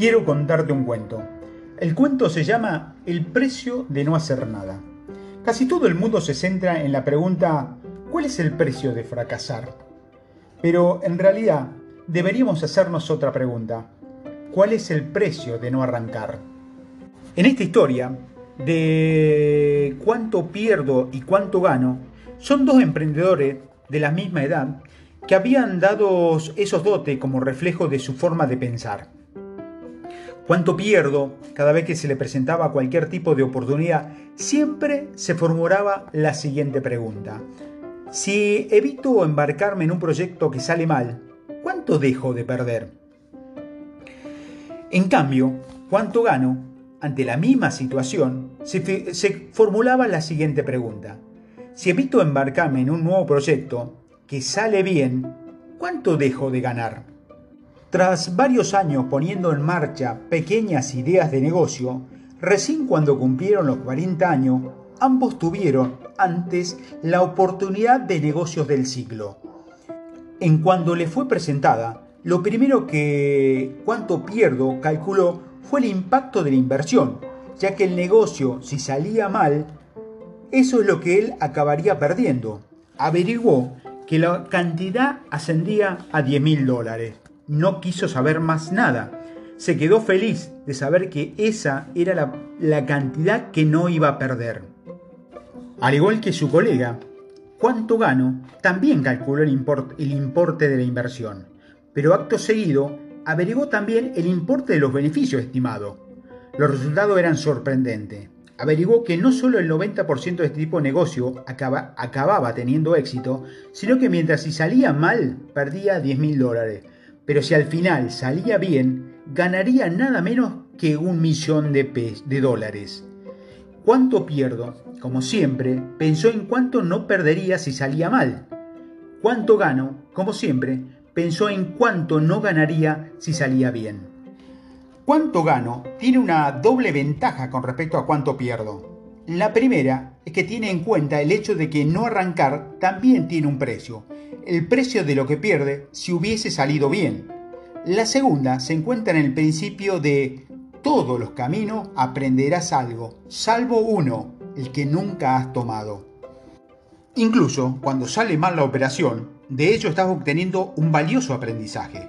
quiero contarte un cuento. El cuento se llama El precio de no hacer nada. Casi todo el mundo se centra en la pregunta ¿cuál es el precio de fracasar? Pero en realidad deberíamos hacernos otra pregunta. ¿Cuál es el precio de no arrancar? En esta historia de cuánto pierdo y cuánto gano, son dos emprendedores de la misma edad que habían dado esos dotes como reflejo de su forma de pensar. ¿Cuánto pierdo? Cada vez que se le presentaba cualquier tipo de oportunidad, siempre se formulaba la siguiente pregunta. Si evito embarcarme en un proyecto que sale mal, ¿cuánto dejo de perder? En cambio, ¿cuánto gano? Ante la misma situación, se, se formulaba la siguiente pregunta. Si evito embarcarme en un nuevo proyecto que sale bien, ¿cuánto dejo de ganar? Tras varios años poniendo en marcha pequeñas ideas de negocio, recién cuando cumplieron los 40 años, ambos tuvieron antes la oportunidad de negocios del siglo. En cuando le fue presentada, lo primero que cuánto pierdo calculó fue el impacto de la inversión, ya que el negocio, si salía mal, eso es lo que él acabaría perdiendo. Averiguó que la cantidad ascendía a 10 mil dólares no quiso saber más nada. Se quedó feliz de saber que esa era la, cantidad que no iba a perder. Al igual que su colega, cuánto gano también calculó el, importe de la inversión, pero acto seguido averiguó también el importe de los beneficios estimados. Los resultados eran sorprendentes. Averiguó que no solo el 90% de este tipo de negocio acababa teniendo éxito, sino que mientras si salía mal, perdía 10 mil dólares pero si al final salía bien, ganaría nada menos que un millón de, de dólares. ¿Cuánto pierdo? Como siempre, pensó en cuánto no perdería si salía mal. ¿Cuánto gano? Como siempre, pensó en cuánto no ganaría si salía bien. ¿Cuánto gano? Tiene una doble ventaja con respecto a cuánto pierdo. La primera es que tiene en cuenta el hecho de que no arrancar también tiene un precio el precio de lo que pierde si hubiese salido bien. La segunda se encuentra en el principio de todos los caminos aprenderás algo, salvo uno, el que nunca has tomado. Incluso cuando sale mal la operación, de ello estás obteniendo un valioso aprendizaje.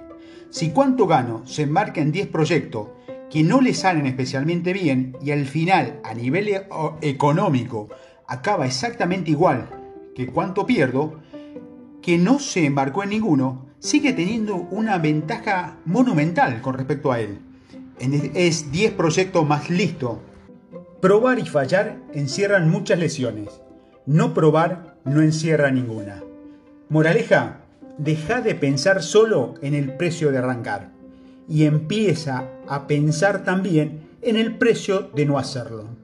Si cuánto gano se enmarca en 10 proyectos que no le salen especialmente bien y al final a nivel e-, económico acaba exactamente igual que cuánto pierdo, que no se embarcó en ninguno, sigue teniendo una ventaja monumental con respecto a él. Es 10 proyectos más listo. Probar y fallar encierran muchas lesiones. No probar no encierra ninguna. Moraleja, deja de pensar solo en el precio de arrancar y empieza a pensar también en el precio de no hacerlo.